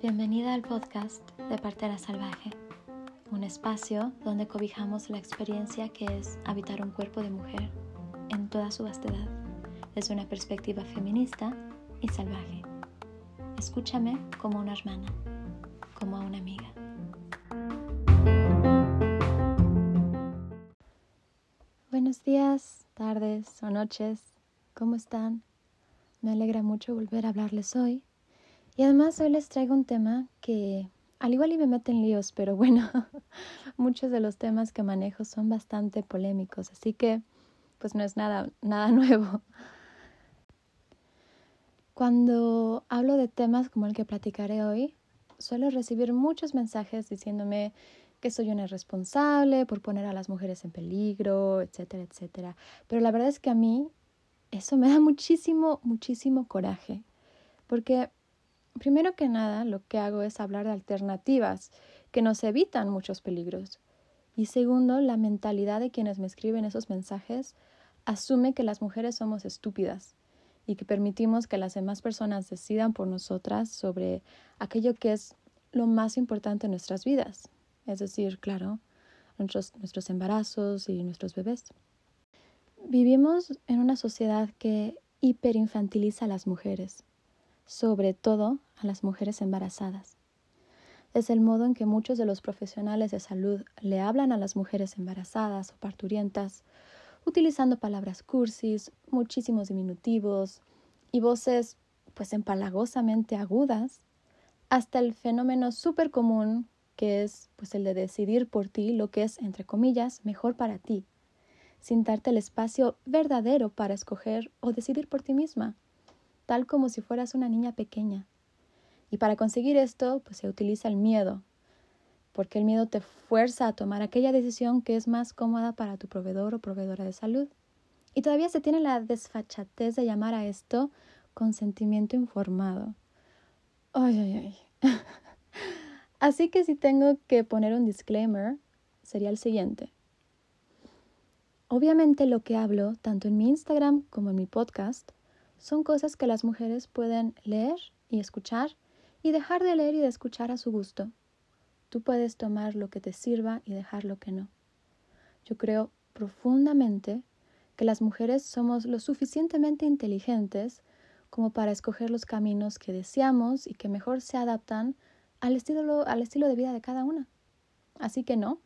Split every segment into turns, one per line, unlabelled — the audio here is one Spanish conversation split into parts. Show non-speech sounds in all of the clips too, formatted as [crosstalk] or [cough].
Bienvenida al podcast de Partera Salvaje, un espacio donde cobijamos la experiencia que es habitar un cuerpo de mujer en toda su vastedad, desde una perspectiva feminista y salvaje. Escúchame como una hermana, como a una amiga. Noches, ¿cómo están? Me alegra mucho volver a hablarles hoy y además hoy les traigo un tema que al igual y me meten líos, pero [laughs] bueno, muchos de los temas que manejo son bastante polémicos, así que pues no es nada, nada [laughs] nuevo. Cuando hablo de temas como el que platicaré hoy, suelo recibir muchos mensajes diciéndome que soy una irresponsable por poner a las mujeres en peligro, etcétera, etcétera. Pero la verdad es que a mí eso me da muchísimo, muchísimo coraje, porque Primero que nada, lo que hago es hablar de alternativas que nos evitan muchos peligros. Y segundo, la mentalidad de quienes me escriben esos mensajes asume que las mujeres somos estúpidas y que permitimos que las demás personas decidan por nosotras sobre aquello que es lo más importante en nuestras vidas, es decir, claro, nuestros, nuestros embarazos y nuestros bebés. Vivimos en una sociedad que hiperinfantiliza a las mujeres sobre todo a las mujeres embarazadas. Es el modo en que muchos de los profesionales de salud le hablan a las mujeres embarazadas o parturientas, utilizando palabras cursis, muchísimos diminutivos y voces pues empalagosamente agudas, hasta el fenómeno súper común que es pues el de decidir por ti lo que es, entre comillas, mejor para ti, sin darte el espacio verdadero para escoger o decidir por ti misma tal como si fueras una niña pequeña. Y para conseguir esto, pues se utiliza el miedo, porque el miedo te fuerza a tomar aquella decisión que es más cómoda para tu proveedor o proveedora de salud. Y todavía se tiene la desfachatez de llamar a esto consentimiento informado. Ay, ay, ay. [laughs] Así que si tengo que poner un disclaimer, sería el siguiente. Obviamente lo que hablo, tanto en mi Instagram como en mi podcast, son cosas que las mujeres pueden leer y escuchar y dejar de leer y de escuchar a su gusto. Tú puedes tomar lo que te sirva y dejar lo que no. Yo creo profundamente que las mujeres somos lo suficientemente inteligentes como para escoger los caminos que deseamos y que mejor se adaptan al estilo, al estilo de vida de cada una. Así que no,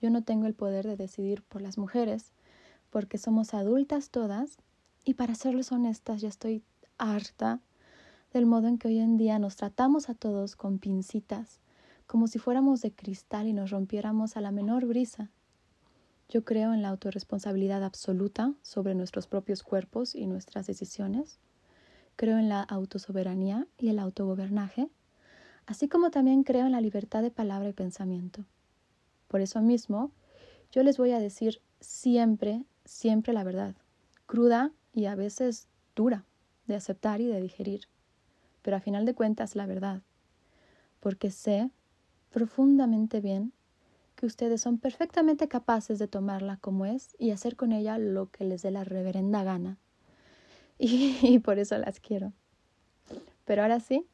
yo no tengo el poder de decidir por las mujeres, porque somos adultas todas y para serles honestas, ya estoy harta del modo en que hoy en día nos tratamos a todos con pincitas, como si fuéramos de cristal y nos rompiéramos a la menor brisa. Yo creo en la autorresponsabilidad absoluta sobre nuestros propios cuerpos y nuestras decisiones. Creo en la autosoberanía y el autogobernaje, así como también creo en la libertad de palabra y pensamiento. Por eso mismo, yo les voy a decir siempre, siempre la verdad, cruda y a veces dura de aceptar y de digerir, pero a final de cuentas la verdad, porque sé profundamente bien que ustedes son perfectamente capaces de tomarla como es y hacer con ella lo que les dé la reverenda gana. [laughs] Y, por eso las quiero. Pero ahora sí,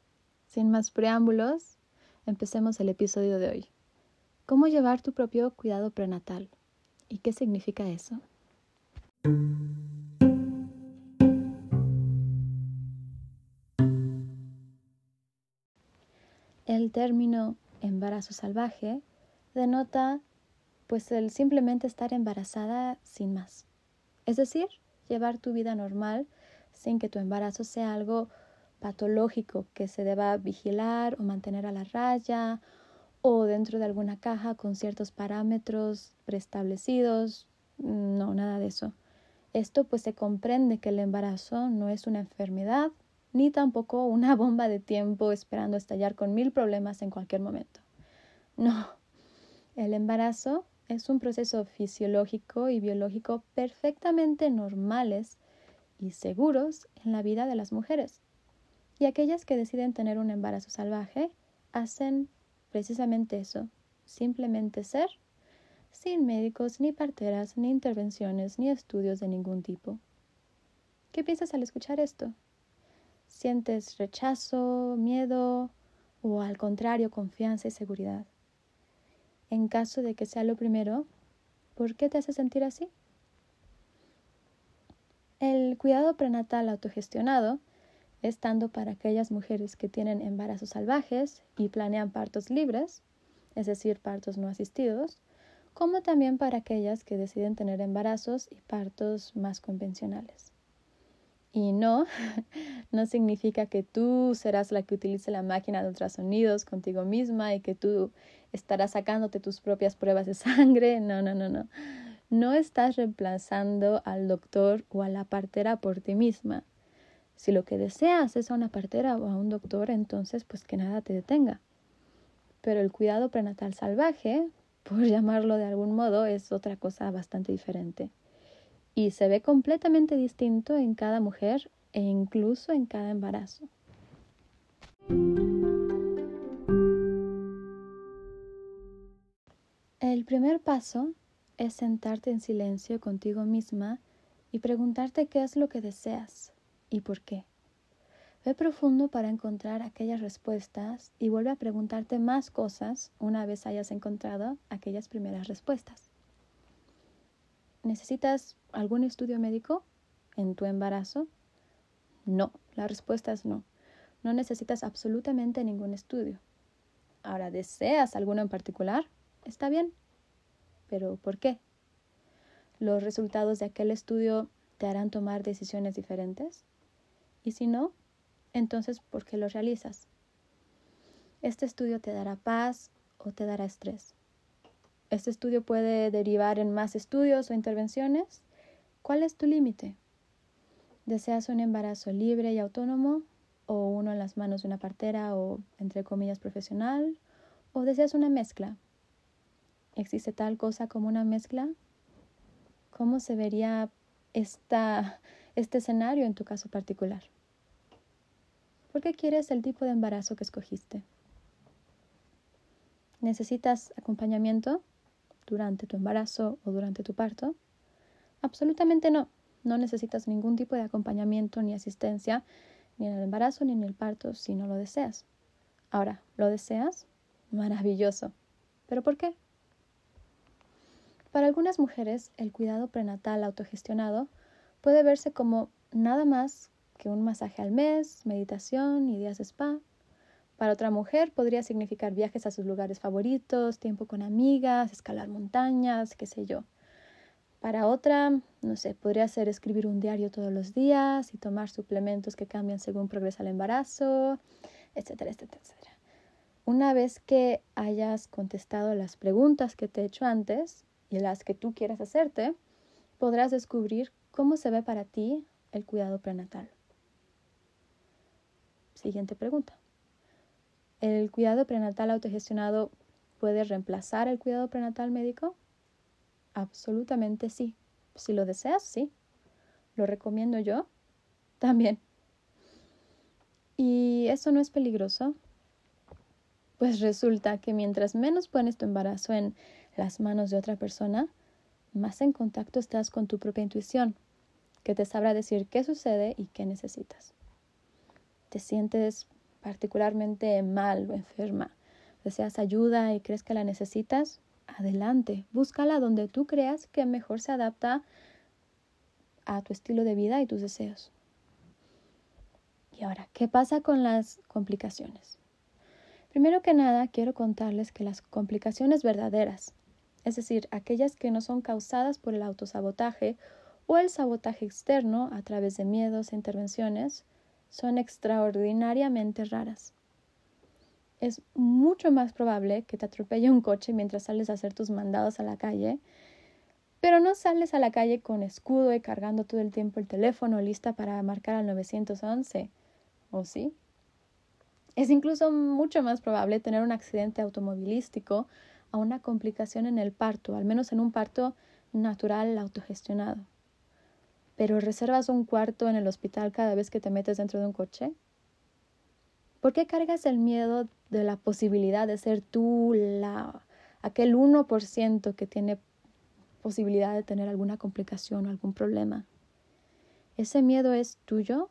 sin más preámbulos, empecemos el episodio de hoy. ¿Cómo llevar tu propio cuidado prenatal? ¿Y qué significa eso? El término embarazo salvaje denota pues el simplemente estar embarazada sin más. Es decir, llevar tu vida normal sin que tu embarazo sea algo patológico que se deba vigilar o mantener a la raya o dentro de alguna caja con ciertos parámetros preestablecidos. No, nada de eso. Esto pues se comprende que el embarazo no es una enfermedad ni tampoco una [laughs] bomba de tiempo esperando estallar con mil problemas en cualquier momento. No, el embarazo es un proceso fisiológico y biológico perfectamente normales y seguros en la vida de las mujeres. Y aquellas que deciden tener un embarazo salvaje hacen precisamente eso, simplemente ser, sin médicos, ni parteras, ni intervenciones, ni estudios de ningún tipo. ¿Qué piensas al escuchar esto? ¿Sientes rechazo, miedo o al contrario confianza y seguridad? En caso de que sea lo primero, ¿por qué te hace sentir así? El cuidado prenatal autogestionado es tanto para aquellas mujeres que tienen embarazos salvajes y planean partos libres, es decir, partos no asistidos, como también para aquellas que deciden tener embarazos y partos más convencionales. Y no, [laughs] no significa que tú serás la que utilice la máquina de ultrasonidos contigo misma y que tú estarás sacándote tus propias pruebas de sangre. No, no, no, no. No estás reemplazando al doctor o a la partera por ti misma. Si lo que deseas es a una partera o a un doctor, entonces pues que nada te detenga. Pero el cuidado prenatal salvaje, [laughs] por llamarlo de algún modo, es otra cosa bastante diferente. Y se ve completamente distinto en cada mujer e incluso en cada embarazo. El primer paso es sentarte en silencio contigo misma y preguntarte qué es lo que deseas y por qué. Ve profundo para encontrar aquellas respuestas y vuelve a preguntarte más cosas una vez hayas encontrado aquellas primeras respuestas. ¿Necesitas algún estudio médico en tu embarazo? No, la respuesta es no. No necesitas absolutamente ningún estudio. Ahora, ¿deseas alguno en particular? Está bien, pero ¿por qué? ¿Los resultados de aquel estudio te harán tomar decisiones diferentes? Y si no, entonces ¿por qué lo realizas? Este estudio te dará paz o te dará estrés. Este estudio puede derivar en más estudios o intervenciones. ¿Cuál es tu límite? ¿Deseas un embarazo libre y autónomo o uno en las manos de una partera o, entre comillas, profesional? ¿O deseas una mezcla? ¿Existe tal cosa como una mezcla? ¿Cómo se vería esta, este escenario en tu caso particular? ¿Por qué quieres el tipo de embarazo que escogiste? ¿Necesitas acompañamiento durante tu embarazo o durante tu parto? Absolutamente no. No necesitas ningún tipo de acompañamiento ni asistencia ni en el embarazo ni en el parto si no lo deseas. Ahora, ¿lo deseas? Maravilloso. ¿Pero por qué? Para algunas mujeres, el cuidado prenatal autogestionado puede verse como nada más que un masaje al mes, meditación y días de spa. Para otra mujer podría significar viajes a sus lugares favoritos, tiempo con amigas, escalar montañas, qué sé yo. Para otra, no sé, podría ser escribir un diario todos los días y tomar suplementos que cambian según progresa el embarazo, etcétera, etcétera, etcétera. Una vez que hayas contestado las preguntas que te he hecho antes, y las que tú quieras hacerte, podrás descubrir cómo se ve para ti el cuidado prenatal. Siguiente pregunta. ¿El cuidado prenatal autogestionado puede reemplazar el cuidado prenatal médico? Absolutamente sí. Si lo deseas, sí. ¿Lo recomiendo yo? [laughs] También. ¿Y eso no es peligroso? Pues resulta que mientras menos pones tu embarazo en las manos de otra persona, más en contacto estás con tu propia intuición, que te sabrá decir qué sucede y qué necesitas. Te sientes particularmente mal o enferma, deseas ayuda y crees que la necesitas, adelante, búscala donde tú creas que mejor se adapta a tu estilo de vida y tus deseos. Y ahora, ¿qué pasa con las complicaciones? Primero que nada, quiero contarles que las complicaciones verdaderas, es decir, aquellas que no son causadas por el autosabotaje o el sabotaje externo a través de miedos e intervenciones, son extraordinariamente raras. Es mucho más probable que te atropelle un coche mientras sales a hacer tus mandados a la calle, pero no sales a la calle con escudo y cargando todo el tiempo el teléfono lista para marcar al 911, ¿o sí? Es incluso mucho más probable tener un accidente automovilístico a una complicación en el parto, al menos en un parto natural autogestionado. Pero reservas un cuarto en el hospital cada vez que te metes dentro de un coche. ¿Por qué cargas el miedo de la posibilidad de ser tú la, aquel 1% que tiene posibilidad de tener alguna complicación o algún problema? ¿Ese miedo es tuyo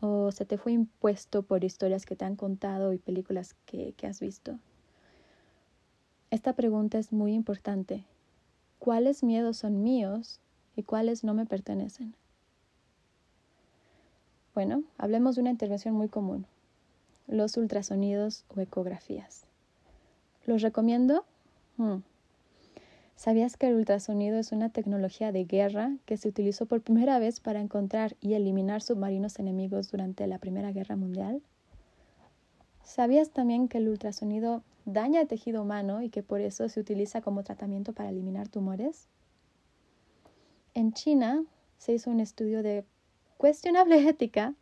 o se te fue impuesto por historias que te han contado y películas que, que has visto? Esta pregunta es muy importante. ¿Cuáles miedos son míos y cuáles no me pertenecen? Bueno, hablemos de una intervención muy común, los ultrasonidos o ecografías. ¿Los recomiendo? Hmm. ¿Sabías que el ultrasonido es una tecnología de guerra que se utilizó por primera vez para encontrar y eliminar submarinos enemigos durante la Primera Guerra Mundial? ¿Sabías también que el ultrasonido daña el tejido humano y que por eso se utiliza como tratamiento para eliminar tumores? En China se hizo un estudio de cuestionable [laughs] ética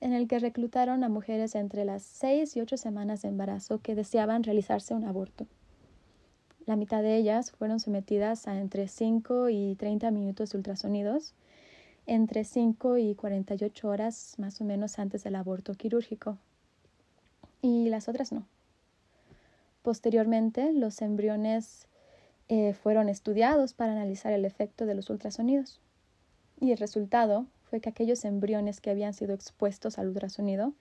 en el que reclutaron a mujeres entre las 6 y 8 semanas de embarazo que deseaban realizarse un aborto. La mitad de ellas fueron sometidas a entre 5 y 30 minutos de ultrasonidos, entre 5 y 48 horas más o menos antes del aborto quirúrgico, y las otras no. Posteriormente, los embriones eh, fueron estudiados para analizar el efecto de los ultrasonidos. Y el resultado fue que aquellos embriones que habían sido expuestos al ultrasonido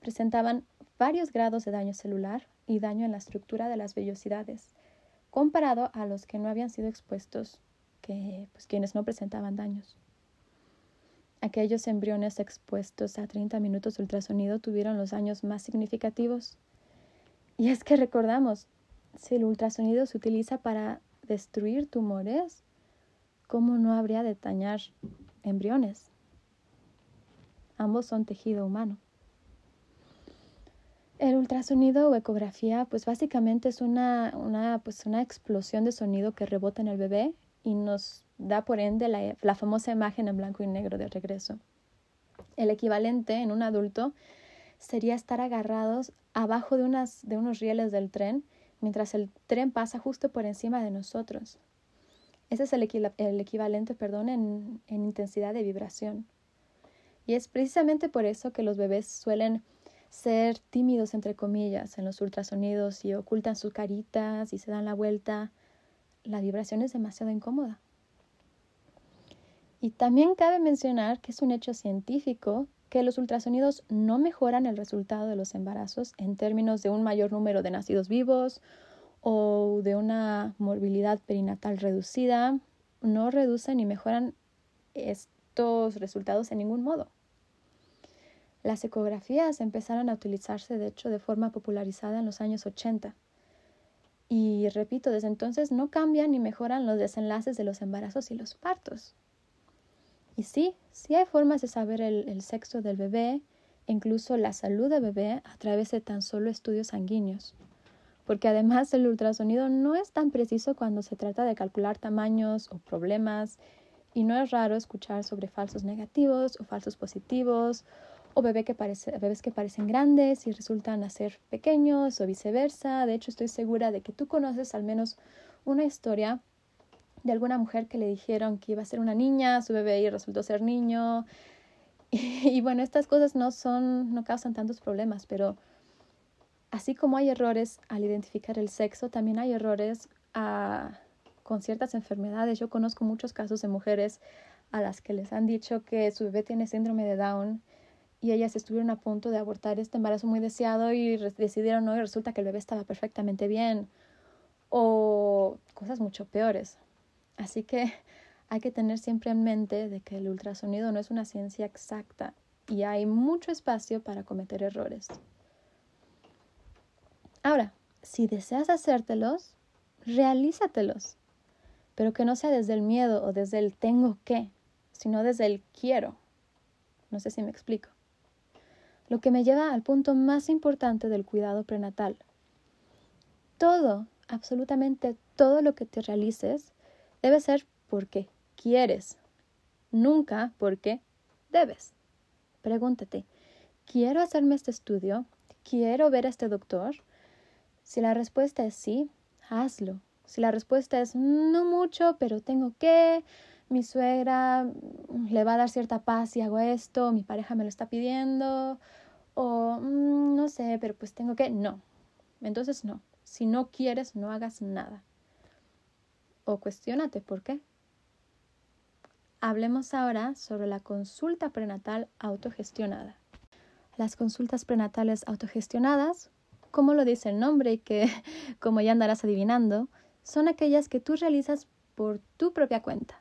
presentaban varios grados de daño celular y daño en la estructura de las vellosidades, comparado a los que no habían sido expuestos, que pues quienes no presentaban daños. Aquellos embriones expuestos a 30 minutos de ultrasonido tuvieron los daños más significativos y es que recordamos, si el ultrasonido se utiliza para destruir tumores, ¿cómo no habría de dañar embriones? Ambos son tejido humano. El ultrasonido o ecografía, pues básicamente es una, una, pues una explosión de sonido que rebota en el bebé y nos da por ende la, la famosa imagen en blanco y negro de regreso. El equivalente en un adulto sería estar agarrados abajo de, unas, de unos rieles del tren mientras el tren pasa justo por encima de nosotros. Ese es el, el equivalente perdón, en, en intensidad de vibración. Y es precisamente por eso que los bebés suelen ser tímidos, entre comillas, en los ultrasonidos y ocultan sus caritas y se dan la vuelta. La vibración es demasiado incómoda. Y también cabe mencionar que es un hecho científico que los ultrasonidos no mejoran el resultado de los embarazos en términos de un mayor número de nacidos vivos o de una morbilidad perinatal reducida, no reducen ni mejoran estos resultados en ningún modo. Las ecografías empezaron a utilizarse, de hecho, de forma popularizada en los años 80. Y repito, desde entonces no cambian ni mejoran los desenlaces de los embarazos y los partos. Y sí, sí hay formas de saber el, sexo del bebé incluso la salud del bebé a través de tan solo estudios sanguíneos. Porque además el ultrasonido no es tan preciso cuando se trata de calcular tamaños o problemas y no es raro escuchar sobre falsos negativos o falsos positivos o bebé que parece, bebés que parecen grandes y resultan ser pequeños o viceversa. De hecho, estoy segura de que tú conoces al menos una historia de alguna mujer que le dijeron que iba a ser una niña, su bebé y resultó ser niño. [laughs] Y, bueno, estas cosas no son, no causan tantos problemas, pero así como hay errores al identificar el sexo, también hay errores con ciertas enfermedades. Yo conozco muchos casos de mujeres a las que les han dicho que su bebé tiene síndrome de Down y ellas estuvieron a punto de abortar este embarazo muy deseado y decidieron no y resulta que el bebé estaba perfectamente bien o cosas mucho peores. Así que hay que tener siempre en mente de que el ultrasonido no es una ciencia exacta y hay mucho espacio para cometer errores. Ahora, si deseas hacértelos, realízatelos, pero que no sea desde el miedo o desde el tengo que, sino desde el quiero. No sé si me explico. Lo que me lleva al punto más importante del cuidado prenatal. Todo, absolutamente todo lo que te realices Debe ser porque quieres, nunca porque debes. Pregúntate, ¿quiero hacerme este estudio? ¿Quiero ver a este doctor? Si la respuesta es sí, hazlo. Si la respuesta es no mucho, pero tengo que, mi suegra le va a dar cierta paz si hago esto, mi pareja me lo está pidiendo, o mm, no sé, pero pues tengo que, no. Entonces no. Si no quieres, no hagas nada o cuestionate por qué. hablemos ahora sobre la consulta prenatal autogestionada. Las consultas prenatales autogestionadas, como lo dice el nombre y que, [laughs] como ya andarás adivinando, son aquellas que tú realizas por tu propia cuenta.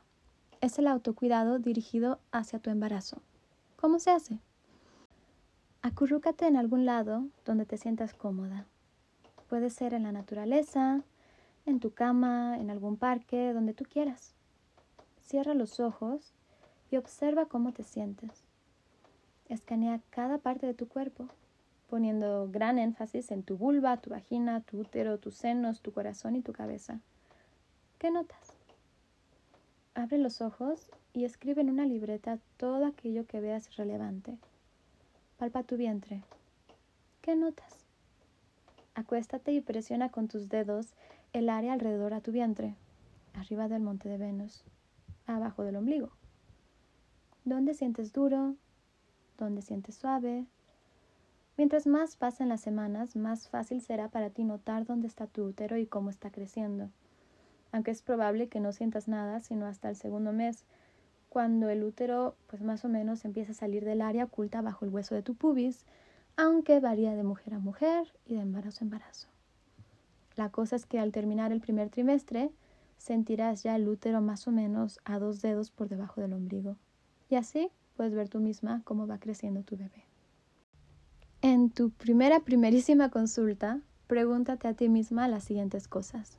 Es el autocuidado dirigido hacia tu embarazo. ¿Cómo se hace? Acurrúcate en algún lado donde te sientas cómoda. Puede ser en la naturaleza, en tu cama, en algún parque, donde tú quieras. Cierra los ojos y observa cómo te sientes. Escanea cada parte de tu cuerpo, poniendo gran énfasis en tu vulva, tu vagina, tu útero, tus senos, tu corazón y tu cabeza. ¿Qué notas? Abre los ojos y escribe en una libreta todo aquello que veas relevante. Palpa tu vientre. ¿Qué notas? Acuéstate y presiona con tus dedos el área alrededor a tu vientre, arriba del monte de Venus, abajo del ombligo. ¿Dónde sientes duro? ¿Dónde sientes suave? Mientras más pasen las semanas, más fácil será para ti notar dónde está tu útero y cómo está creciendo. Aunque es probable que no sientas nada sino hasta el segundo mes, cuando el útero pues más o menos empieza a salir del área oculta bajo el hueso de tu pubis, aunque varía de mujer a mujer y de embarazo a embarazo. La cosa es que al terminar el primer trimestre sentirás ya el útero más o menos a dos dedos por debajo del ombligo. Y así puedes ver tú misma cómo va creciendo tu bebé. En tu primera, primerísima consulta, pregúntate a ti misma las siguientes cosas.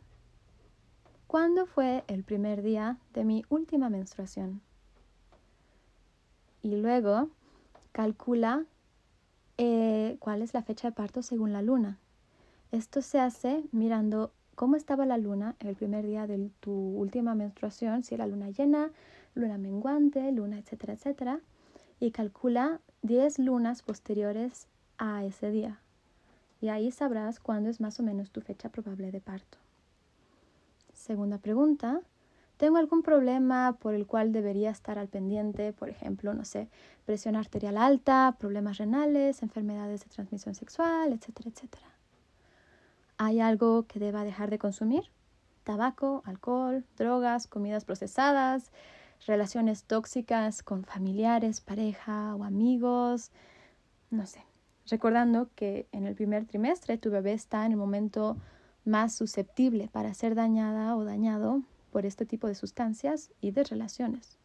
¿Cuándo fue el primer día de mi última menstruación? Y luego calcula eh, cuál es la fecha de parto según la luna. Esto se hace mirando cómo estaba la luna el primer día de tu última menstruación, si era luna llena, luna menguante, luna, etcétera, etcétera, y calcula 10 lunas posteriores a ese día. Y ahí sabrás cuándo es más o menos tu fecha probable de parto. Segunda pregunta. ¿Tengo algún problema por el cual debería estar al pendiente? Por ejemplo, no sé, presión arterial alta, problemas renales, enfermedades de transmisión sexual, etcétera, etcétera. ¿Hay algo que deba dejar de consumir? Tabaco, alcohol, drogas, comidas procesadas, relaciones tóxicas con familiares, pareja o amigos, no sé recordando que en el primer trimestre tu bebé está en el momento más susceptible para ser dañada o dañado por este tipo de sustancias y de relaciones.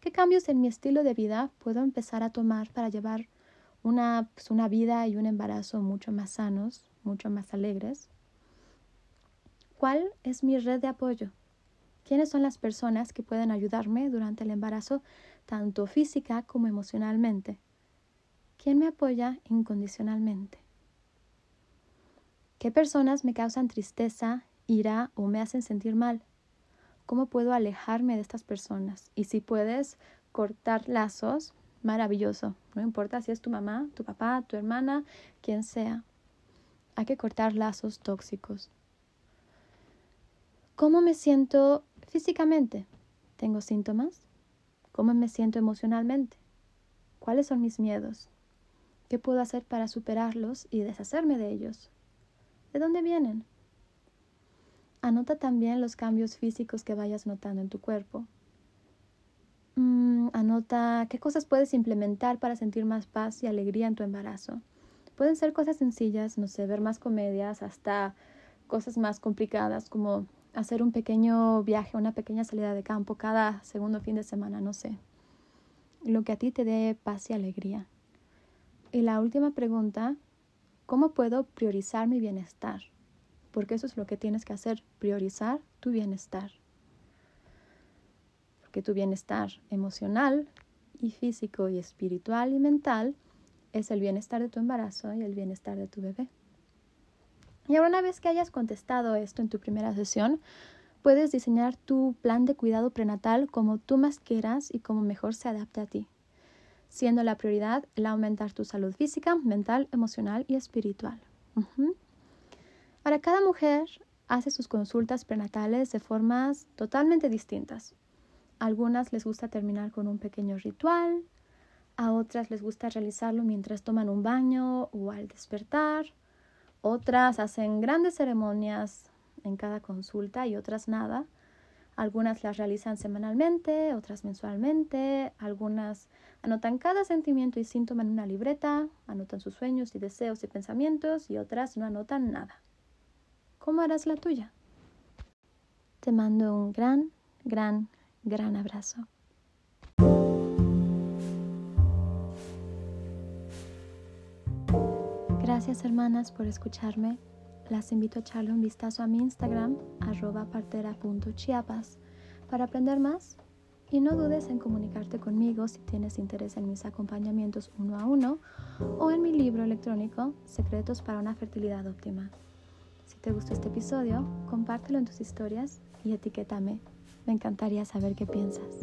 ¿Qué cambios en mi estilo de vida puedo empezar a tomar para llevar una, pues, una vida y un embarazo mucho más sanos, mucho más alegres? ¿Cuál es mi red de apoyo? ¿Quiénes son las personas que pueden ayudarme durante el embarazo, tanto física como emocionalmente? ¿Quién me apoya incondicionalmente? ¿Qué personas me causan tristeza, ira o me hacen sentir mal? ¿Cómo puedo alejarme de estas personas? Y si puedes cortar lazos, maravilloso. No importa si es tu mamá, tu papá, tu hermana, quien sea. Hay que cortar lazos tóxicos. ¿Cómo me siento físicamente? ¿Tengo síntomas? ¿Cómo me siento emocionalmente? ¿Cuáles son mis miedos? ¿Qué puedo hacer para superarlos y deshacerme de ellos? ¿De dónde vienen? Anota también los cambios físicos que vayas notando en tu cuerpo. Mm, anota qué cosas puedes implementar para sentir más paz y alegría en tu embarazo. Pueden ser cosas sencillas, no sé, ver más comedias, hasta cosas más complicadas como hacer un pequeño viaje, una pequeña salida de campo cada segundo fin de semana, no sé. Lo que a ti te dé paz y alegría. Y la última pregunta, ¿cómo puedo priorizar mi bienestar? Porque eso es lo que tienes que hacer, priorizar tu bienestar. Porque tu bienestar emocional y físico y espiritual y mental es el bienestar de tu embarazo y el bienestar de tu bebé. Y ahora una vez que hayas contestado esto en tu primera sesión, puedes diseñar tu plan de cuidado prenatal como tú más quieras y como mejor se adapte a ti siendo la prioridad el aumentar tu salud física, mental, emocional y espiritual. Ahora, cada mujer hace sus consultas prenatales de formas totalmente distintas. Algunas les gusta terminar con un pequeño ritual, a otras les gusta realizarlo mientras toman un baño o al despertar, otras hacen grandes ceremonias en cada consulta y otras nada. Algunas las realizan semanalmente, otras mensualmente, algunas anotan cada sentimiento y síntoma en una libreta, anotan sus sueños y deseos y pensamientos y otras no anotan nada. ¿Cómo harás la tuya? Te mando un gran, gran, gran abrazo. Gracias hermanas por escucharme. Las invito a echarle un vistazo a mi Instagram, arroba partera.chiapas, para aprender más. Y no dudes en comunicarte conmigo si tienes interés en mis acompañamientos uno a uno o en mi libro electrónico Secretos para una fertilidad óptima. Si te gustó este episodio, compártelo en tus historias y etiquétame. Me encantaría saber qué piensas.